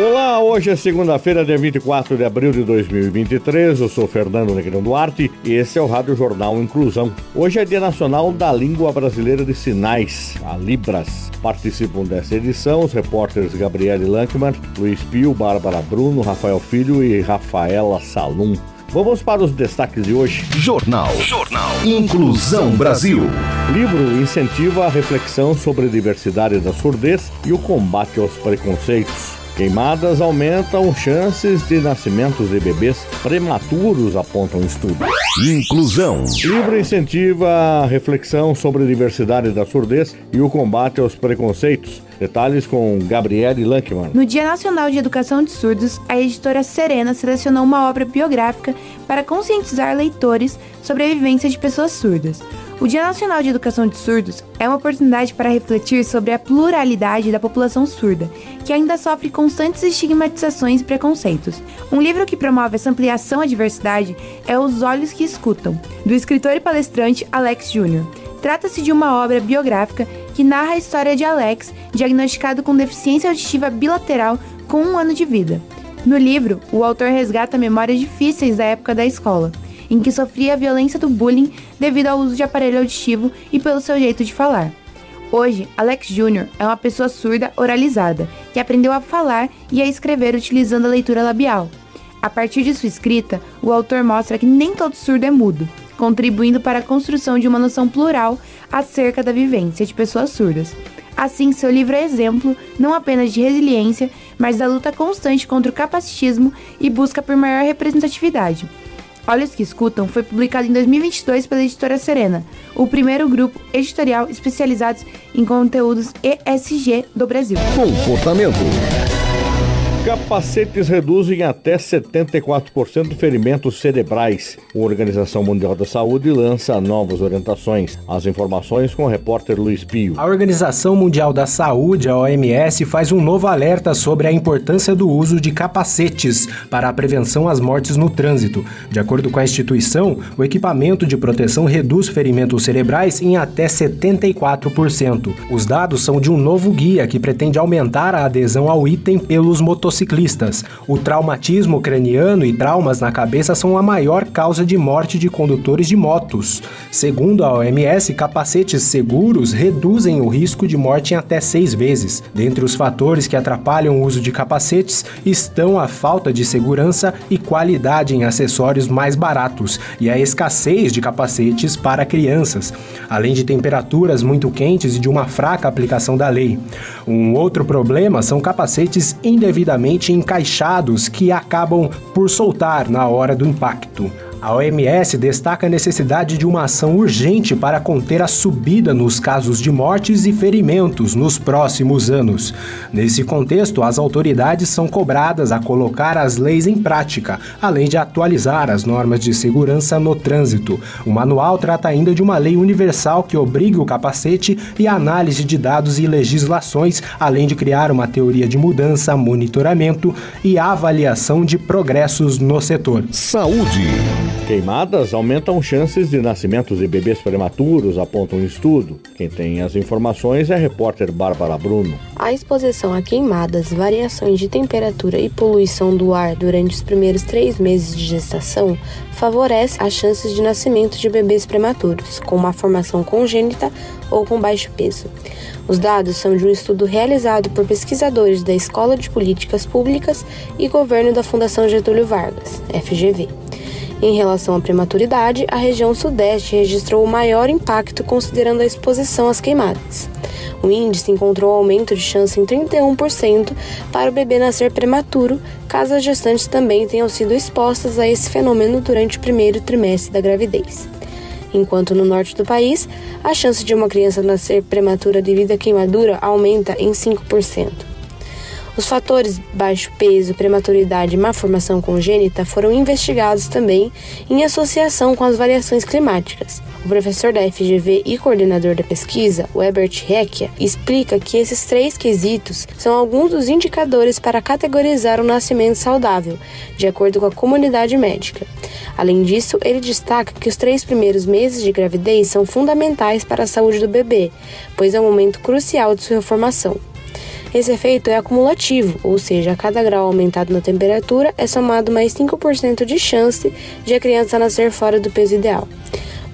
Olá, hoje é segunda-feira, dia 24 de abril de 2023. Eu sou Fernando Negrão Duarte e esse é o Rádio Jornal Inclusão. Hoje é Dia Nacional da Língua Brasileira de Sinais, a Libras. Participam dessa edição os repórteres Gabriele Lankman, Luiz Pio, Bárbara Bruno, Rafael Filho e Rafaela Salum. Vamos para os destaques de hoje. Jornal. Jornal. Inclusão Brasil. Livro incentiva a reflexão sobre a diversidade da surdez e o combate aos preconceitos. Queimadas aumentam chances de nascimentos de bebês prematuros, apontam estudo. Inclusão. Livro incentiva a reflexão sobre a diversidade da surdez e o combate aos preconceitos. Detalhes com Gabriele Lankman. No Dia Nacional de Educação de Surdos, a editora Serena selecionou uma obra biográfica para conscientizar leitores sobre a vivência de pessoas surdas. O Dia Nacional de Educação de Surdos é uma oportunidade para refletir sobre a pluralidade da população surda, que ainda sofre constantes estigmatizações e preconceitos. Um livro que promove essa ampliação à diversidade é Os Olhos que Escutam, do escritor e palestrante Alex Júnior. Trata-se de uma obra biográfica que narra a história de Alex, diagnosticado com deficiência auditiva bilateral com um ano de vida. No livro, o autor resgata memórias difíceis da época da escola em que sofria a violência do bullying devido ao uso de aparelho auditivo e pelo seu jeito de falar. Hoje, Alex Jr. é uma pessoa surda oralizada, que aprendeu a falar e a escrever utilizando a leitura labial. A partir de sua escrita, o autor mostra que nem todo surdo é mudo, contribuindo para a construção de uma noção plural acerca da vivência de pessoas surdas. Assim, seu livro é exemplo não apenas de resiliência, mas da luta constante contra o capacitismo e busca por maior representatividade. Olhos que Escutam foi publicado em 2022 pela editora Serena, o primeiro grupo editorial especializado em conteúdos ESG do Brasil. Comportamento. Capacetes reduzem até 74% ferimentos cerebrais. A Organização Mundial da Saúde lança novas orientações. As informações com o repórter Luiz Pio. A Organização Mundial da Saúde, a OMS, faz um novo alerta sobre a importância do uso de capacetes para a prevenção às mortes no trânsito. De acordo com a instituição, o equipamento de proteção reduz ferimentos cerebrais em até 74%. Os dados são de um novo guia que pretende aumentar a adesão ao item pelos motociclistas motociclistas. O traumatismo craniano e traumas na cabeça são a maior causa de morte de condutores de motos. Segundo a OMS, capacetes seguros reduzem o risco de morte em até seis vezes. Dentre os fatores que atrapalham o uso de capacetes estão a falta de segurança e qualidade em acessórios mais baratos e a escassez de capacetes para crianças, além de temperaturas muito quentes e de uma fraca aplicação da lei. Um outro problema são capacetes indevidamente encaixados que acabam por soltar na hora do impacto. A OMS destaca a necessidade de uma ação urgente para conter a subida nos casos de mortes e ferimentos nos próximos anos. Nesse contexto, as autoridades são cobradas a colocar as leis em prática, além de atualizar as normas de segurança no trânsito. O manual trata ainda de uma lei universal que obriga o capacete e a análise de dados e legislações, além de criar uma teoria de mudança, monitoramento e avaliação de progressos no setor. Saúde. Queimadas aumentam chances de nascimentos de bebês prematuros, aponta um estudo. Quem tem as informações é a repórter Bárbara Bruno. A exposição a queimadas, variações de temperatura e poluição do ar durante os primeiros três meses de gestação favorece as chances de nascimento de bebês prematuros, com uma formação congênita ou com baixo peso. Os dados são de um estudo realizado por pesquisadores da Escola de Políticas Públicas e Governo da Fundação Getúlio Vargas, FGV. Em relação à prematuridade, a região sudeste registrou o maior impacto considerando a exposição às queimadas. O índice encontrou aumento de chance em 31% para o bebê nascer prematuro, caso as gestantes também tenham sido expostas a esse fenômeno durante o primeiro trimestre da gravidez. Enquanto no norte do país, a chance de uma criança nascer prematura devido à queimadura aumenta em 5%. Os fatores baixo peso, prematuridade e má formação congênita foram investigados também em associação com as variações climáticas. O professor da FGV e coordenador da pesquisa, Webert Heckia, explica que esses três quesitos são alguns dos indicadores para categorizar o nascimento saudável, de acordo com a comunidade médica. Além disso, ele destaca que os três primeiros meses de gravidez são fundamentais para a saúde do bebê, pois é um momento crucial de sua formação. Esse efeito é acumulativo, ou seja, a cada grau aumentado na temperatura é somado mais 5% de chance de a criança nascer fora do peso ideal.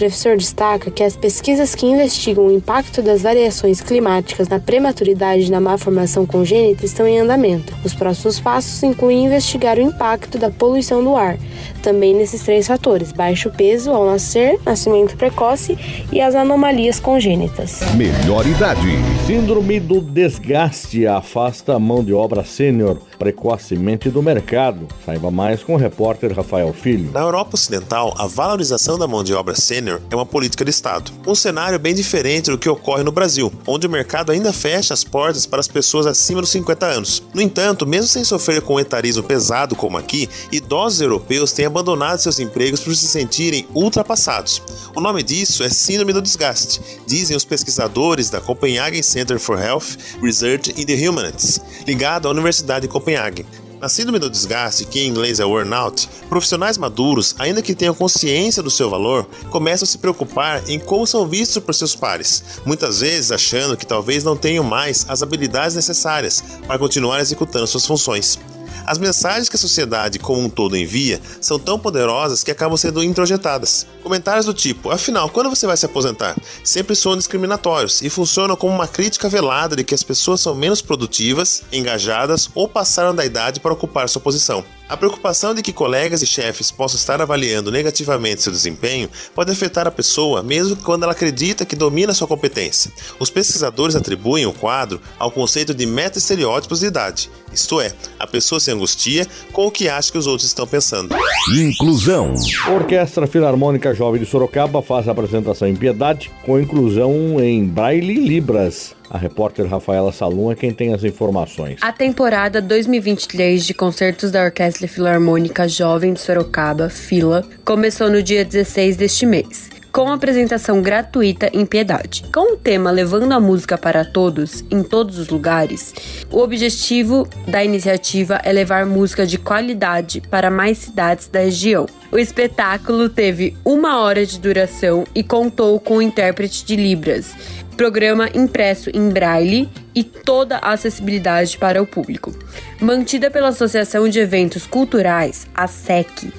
O professor destaca que as pesquisas que investigam o impacto das variações climáticas na prematuridade e na má formação congênita estão em andamento. Os próximos passos incluem investigar o impacto da poluição do ar, também nesses três fatores: baixo peso ao nascer, nascimento precoce e as anomalias congênitas. Melhor idade. Síndrome do desgaste afasta a mão de obra sênior precocemente do mercado. Saiba mais com o repórter Rafael Filho. Na Europa Ocidental, a valorização da mão de obra sênior é uma política de Estado. Um cenário bem diferente do que ocorre no Brasil, onde o mercado ainda fecha as portas para as pessoas acima dos 50 anos. No entanto, mesmo sem sofrer com um etarismo pesado como aqui, idosos europeus têm abandonado seus empregos por se sentirem ultrapassados. O nome disso é Síndrome do Desgaste, dizem os pesquisadores da Copenhagen Center for Health Research in the Humanities, ligado à Universidade de Copenhague. Na síndrome do desgaste, que em inglês é burnout, profissionais maduros, ainda que tenham consciência do seu valor, começam a se preocupar em como são vistos por seus pares, muitas vezes achando que talvez não tenham mais as habilidades necessárias para continuar executando suas funções. As mensagens que a sociedade como um todo envia são tão poderosas que acabam sendo introjetadas. Comentários do tipo: afinal, quando você vai se aposentar? Sempre são discriminatórios e funcionam como uma crítica velada de que as pessoas são menos produtivas, engajadas ou passaram da idade para ocupar sua posição. A preocupação de que colegas e chefes possam estar avaliando negativamente seu desempenho pode afetar a pessoa mesmo quando ela acredita que domina sua competência. Os pesquisadores atribuem o quadro ao conceito de meta-estereótipos de idade, isto é, a pessoa se angustia com o que acha que os outros estão pensando. Inclusão. A Orquestra Filarmônica Jovem de Sorocaba faz a apresentação em Piedade com inclusão em Braille e Libras. A repórter Rafaela Salum é quem tem as informações. A temporada 2023 de concertos da Orquestra Filarmônica Jovem de Sorocaba, FILA, começou no dia 16 deste mês com apresentação gratuita em Piedade. Com o tema Levando a Música para Todos, em todos os lugares, o objetivo da iniciativa é levar música de qualidade para mais cidades da região. O espetáculo teve uma hora de duração e contou com o intérprete de Libras, programa impresso em braille e toda a acessibilidade para o público. Mantida pela Associação de Eventos Culturais, a SEC,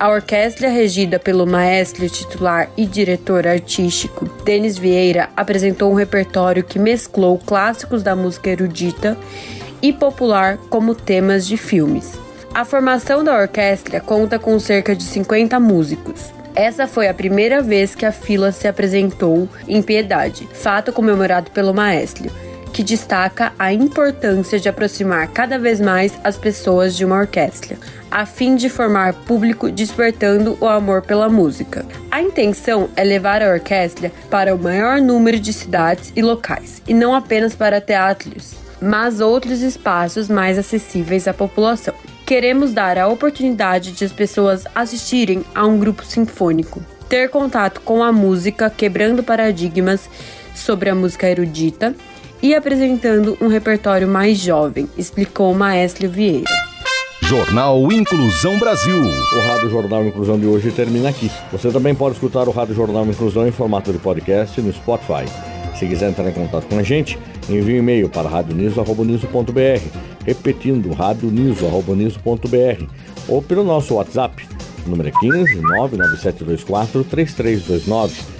a orquestra regida pelo maestro titular e diretor artístico Denis Vieira apresentou um repertório que mesclou clássicos da música erudita e popular como temas de filmes. A formação da orquestra conta com cerca de 50 músicos. Essa foi a primeira vez que a fila se apresentou em Piedade, fato comemorado pelo maestro, que destaca a importância de aproximar cada vez mais as pessoas de uma orquestra, a fim de formar público despertando o amor pela música. A intenção é levar a orquestra para o maior número de cidades e locais, e não apenas para teatros, mas outros espaços mais acessíveis à população queremos dar a oportunidade de as pessoas assistirem a um grupo sinfônico, ter contato com a música, quebrando paradigmas sobre a música erudita e apresentando um repertório mais jovem, explicou o maestro Vieira. Jornal Inclusão Brasil. O Rádio Jornal Inclusão de hoje termina aqui. Você também pode escutar o Rádio Jornal Inclusão em formato de podcast no Spotify. Se quiser entrar em contato com a gente, envie um e-mail para radioniso.br, repetindo radioniso.br ou pelo nosso WhatsApp, número é 15 99724 3329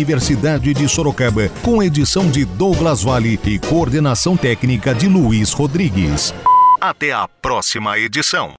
Universidade de Sorocaba, com edição de Douglas Vale e coordenação técnica de Luiz Rodrigues. Até a próxima edição.